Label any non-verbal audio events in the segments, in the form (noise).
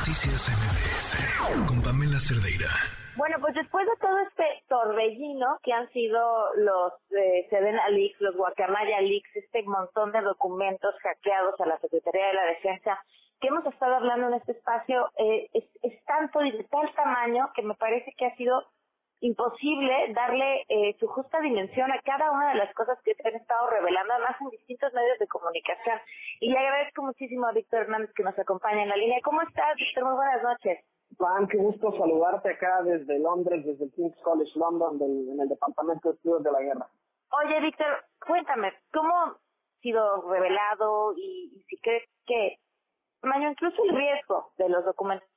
Noticias MBS con Pamela Cerdeira. Bueno, pues después de todo este torbellino que han sido los eh, Sedena Leaks, los Guacamaya Leaks, este montón de documentos hackeados a la Secretaría de la Defensa, que hemos estado hablando en este espacio, eh, es, es tanto y de tal tamaño que me parece que ha sido imposible darle eh, su justa dimensión a cada una de las cosas que se han estado revelando, además en distintos medios de comunicación. Y le agradezco muchísimo a Víctor Hernández que nos acompaña en la línea. ¿Cómo estás, Víctor? Muy buenas noches. Juan, qué gusto saludarte acá desde Londres, desde el King's College London, en el Departamento de Estudios de la Guerra. Oye, Víctor, cuéntame, ¿cómo ha sido revelado y, y si crees que, incluso el riesgo de los documentos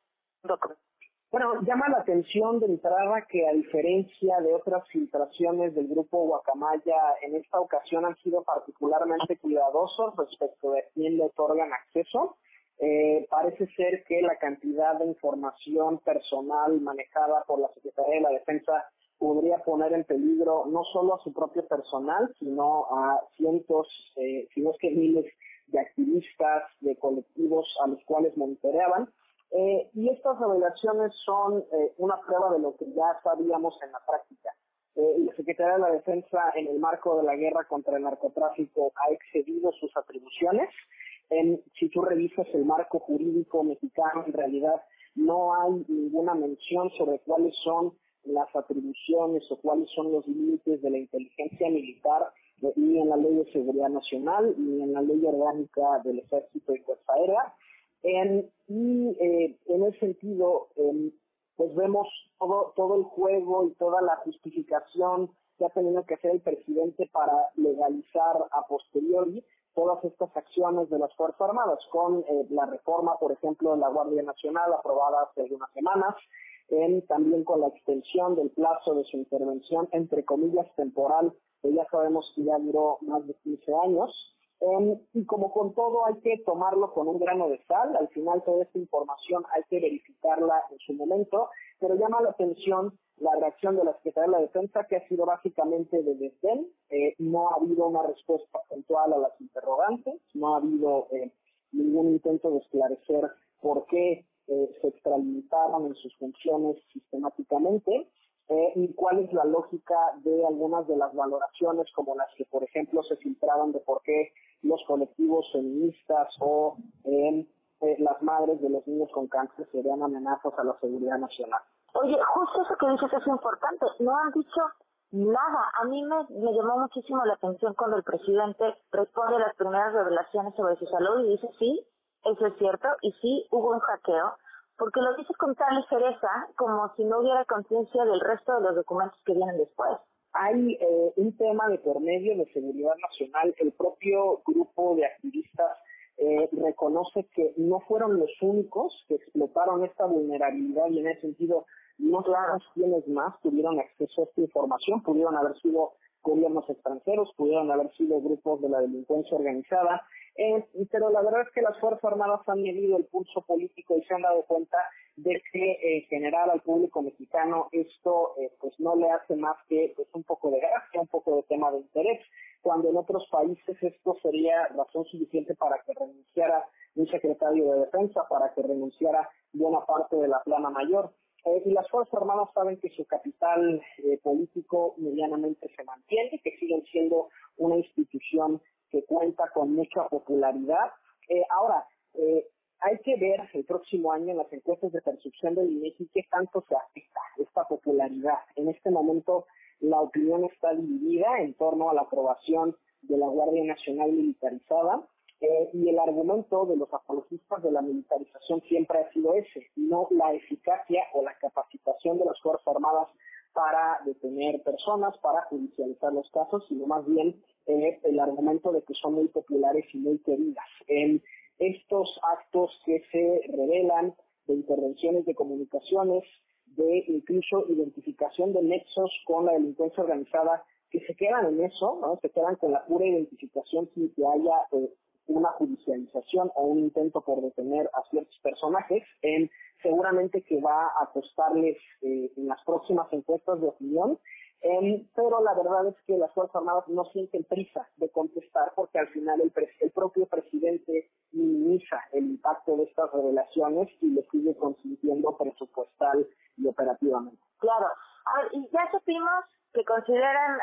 bueno, llama la atención de entrada que a diferencia de otras filtraciones del grupo Guacamaya, en esta ocasión han sido particularmente cuidadosos respecto de quién le otorgan acceso. Eh, parece ser que la cantidad de información personal manejada por la Secretaría de la Defensa podría poner en peligro no solo a su propio personal, sino a cientos, eh, si no es que miles de activistas, de colectivos a los cuales monitoreaban. Eh, y estas revelaciones son eh, una prueba de lo que ya sabíamos en la práctica. Eh, la Secretaría de la Defensa, en el marco de la guerra contra el narcotráfico, ha excedido sus atribuciones. si tú revisas el marco jurídico mexicano, en realidad no hay ninguna mención sobre cuáles son las atribuciones o cuáles son los límites de la inteligencia militar, ni en la Ley de Seguridad Nacional, ni en la Ley Orgánica del Ejército y Fuerza Aérea y eh, en ese sentido, em, pues vemos todo, todo el juego y toda la justificación que ha tenido que hacer el presidente para legalizar a posteriori todas estas acciones de las Fuerzas Armadas, con eh, la reforma, por ejemplo, de la Guardia Nacional aprobada hace algunas semanas, también con la extensión del plazo de su intervención, entre comillas, temporal, que ya sabemos que ya duró más de 15 años, Y como con todo hay que tomarlo con un grano de sal, al final toda esta información hay que verificarla en su momento, pero llama la atención la reacción de la Secretaría de la Defensa, que ha sido básicamente de desdén, eh, no ha habido una respuesta puntual a las interrogantes, no ha habido eh, ningún intento de esclarecer por qué eh, se extralimitaron en sus funciones sistemáticamente, y cuál es la lógica de algunas de las valoraciones, como las que, por ejemplo, se filtraron de por qué los colectivos feministas o eh, las madres de los niños con cáncer serían amenazas a la seguridad nacional. Oye, justo eso que dices es importante. No han dicho nada. A mí me, llamó muchísimo la atención cuando el presidente responde a las primeras revelaciones sobre su salud y dice sí, eso es cierto, y sí hubo un hackeo, porque lo dice con tal ligereza como si no hubiera conciencia del resto de los documentos que vienen después hay eh, un tema de por medio de seguridad nacional. El propio grupo de activistas eh, reconoce que no fueron los únicos que explotaron esta vulnerabilidad y en ese sentido no sabemos quiénes más tuvieron acceso a esta información. Pudieron haber sido gobiernos extranjeros, pudieron haber sido grupos de la delincuencia organizada, eh, pero la verdad es que las Fuerzas Armadas han medido el pulso político y se han dado cuenta de que eh, general al público mexicano esto eh, pues no le hace más que pues un poco de gracia, un poco de tema de interés, cuando en otros países esto sería razón suficiente para que renunciara un secretario de defensa, para que renunciara buena parte de la plana mayor. Eh, y las Fuerzas Armadas saben que su capital político medianamente se mantiene, que siguen siendo una institución que cuenta con mucha popularidad. ahora, hay que ver el próximo año en las encuestas de percepción del INEGI qué tanto se afecta esta popularidad. En este momento la opinión está dividida en torno a la aprobación de la Guardia Nacional militarizada eh, y el argumento de los apologistas de la militarización siempre ha sido ese, no la eficacia o la capacitación de las Fuerzas Armadas para detener personas, para judicializar los casos, sino más bien el argumento de que son muy populares y muy queridas estos actos que se revelan de intervenciones de comunicaciones, de incluso identificación de nexos con la delincuencia organizada, que se quedan en eso, ¿no? se quedan con la pura identificación sin que haya eh, una judicialización o un intento por detener a ciertos personajes, seguramente que va a costarles eh, en las próximas encuestas de opinión Em, pero la verdad es que las Fuerzas Armadas no sienten prisa de contestar porque al final el, propio presidente minimiza el impacto de estas revelaciones y le sigue consintiendo presupuestal y operativamente. Claro. y ya supimos que consideran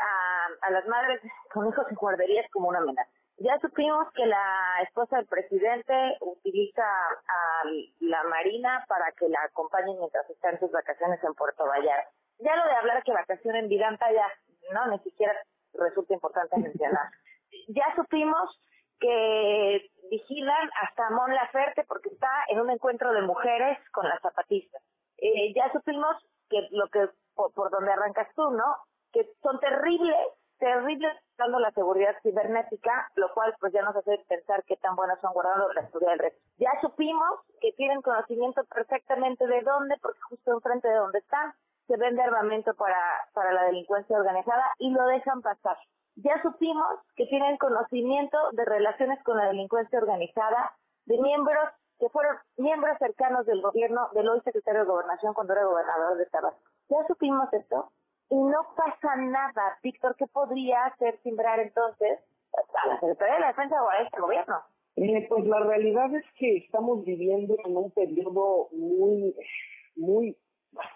a, las madres con hijos en guarderías como una amenaza. Ya supimos que la esposa del presidente utiliza a la Marina para que la acompañe mientras está en sus vacaciones en Puerto Vallarta ya lo de hablar que vacación en Vidanta ya, no, ni siquiera resulta importante mencionar. (laughs) ya supimos que vigilan hasta Mon Laferte porque está en un encuentro de mujeres con las zapatistas. Eh, ya supimos que lo que por, donde arrancas tú, ¿no? Que son terribles, terribles dando la seguridad cibernética, lo cual pues ya nos hace pensar qué tan buenas son guardando la seguridad del resto. Ya supimos que tienen conocimiento perfectamente de dónde, porque justo enfrente de donde están, se vende armamento para, para la delincuencia organizada y lo dejan pasar. Ya supimos que tienen conocimiento de relaciones con la delincuencia organizada, de miembros que fueron miembros cercanos del gobierno, del hoy secretario de Gobernación cuando era gobernador de Tabasco. Ya supimos esto y no pasa nada. Víctor, ¿qué podría hacer simbrar entonces a la Secretaría de la Defensa o a este gobierno? Eh, pues la realidad es que estamos viviendo en un periodo muy, muy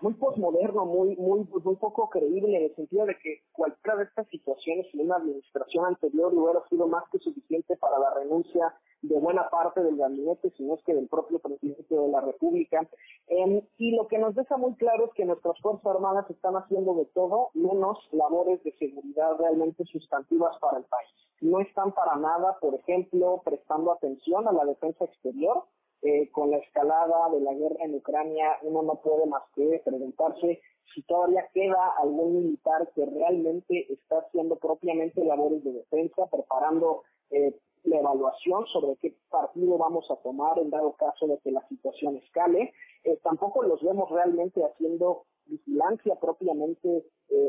muy posmoderno, muy, muy, muy poco creíble en el sentido de que cualquiera de estas situaciones en una administración anterior hubiera sido más que suficiente para la renuncia de buena parte del gabinete, si no es que del propio presidente de la República. Em, y lo que nos deja muy claro es que nuestras Fuerzas Armadas están haciendo de todo menos labores de seguridad realmente sustantivas para el país. No están para nada, por ejemplo, prestando atención a la defensa exterior, eh, con la escalada de la guerra en Ucrania, uno no puede más que preguntarse si todavía queda algún militar que realmente está haciendo propiamente labores de defensa, preparando eh, la evaluación sobre qué partido vamos a tomar en dado caso de que la situación escale. Eh, tampoco los vemos realmente haciendo vigilancia propiamente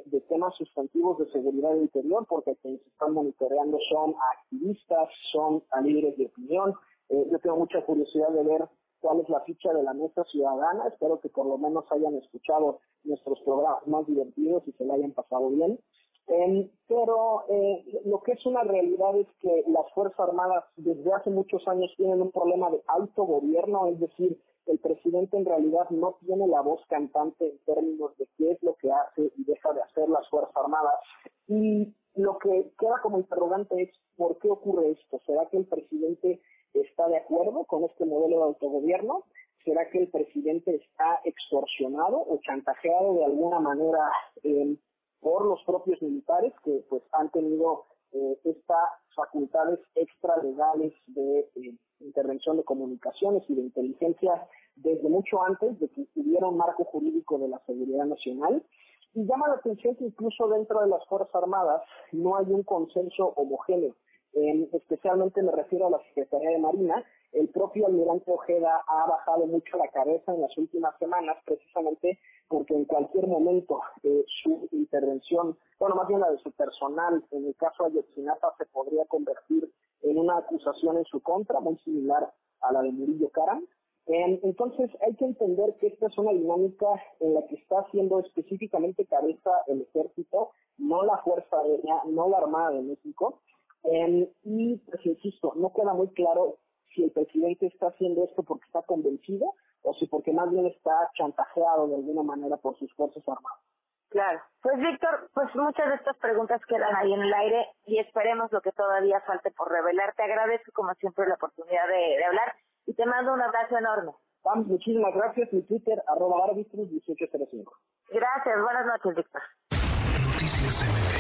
de temas sustantivos de seguridad interior, porque quienes están monitoreando son activistas, son a líderes de opinión, eh, yo tengo mucha curiosidad de ver cuál es la ficha de la mesa ciudadana. Espero que por lo menos hayan escuchado nuestros programas más divertidos y se la hayan pasado bien. Em, pero eh, lo que es una realidad es que las Fuerzas Armadas desde hace muchos años tienen un problema de autogobierno, es decir, el presidente en realidad no tiene la voz cantante en términos de qué es lo que hace y deja de hacer las Fuerzas Armadas. Y lo que queda como interrogante es por qué ocurre esto. ¿Será que el presidente está de acuerdo con este modelo de autogobierno? ¿Será que el presidente está extorsionado o chantajeado de alguna manera eh, por los propios militares que pues han tenido eh, estas facultades extralegales de eh, intervención de comunicaciones y de inteligencia desde mucho antes de que hubiera un marco jurídico de la seguridad nacional? Y llama la atención que incluso dentro de las Fuerzas Armadas no hay un consenso homogéneo especialmente me refiero a la Secretaría de Marina, el propio almirante Ojeda ha bajado mucho la cabeza en las últimas semanas precisamente porque en cualquier momento eh, su intervención, bueno, más bien la de su personal, en el caso de Ayotzinapa, se podría convertir en una acusación en su contra, muy similar a la de Murillo Caram. entonces hay que entender que esta es una dinámica en la que está haciendo específicamente cabeza el ejército, no la Fuerza Aérea, no la Armada de México, y, pues insisto, no queda muy claro si el presidente está haciendo esto porque está convencido o si porque más bien está chantajeado de alguna manera por sus fuerzas armadas. Claro. Pues Víctor, pues muchas de estas preguntas quedan ahí en el aire y esperemos lo que todavía falte por revelar. Te agradezco como siempre la oportunidad de, hablar y te mando un abrazo enorme. muchísimas gracias. Mi Twitter, arroba 1805. Gracias. Buenas noches, Víctor. Noticias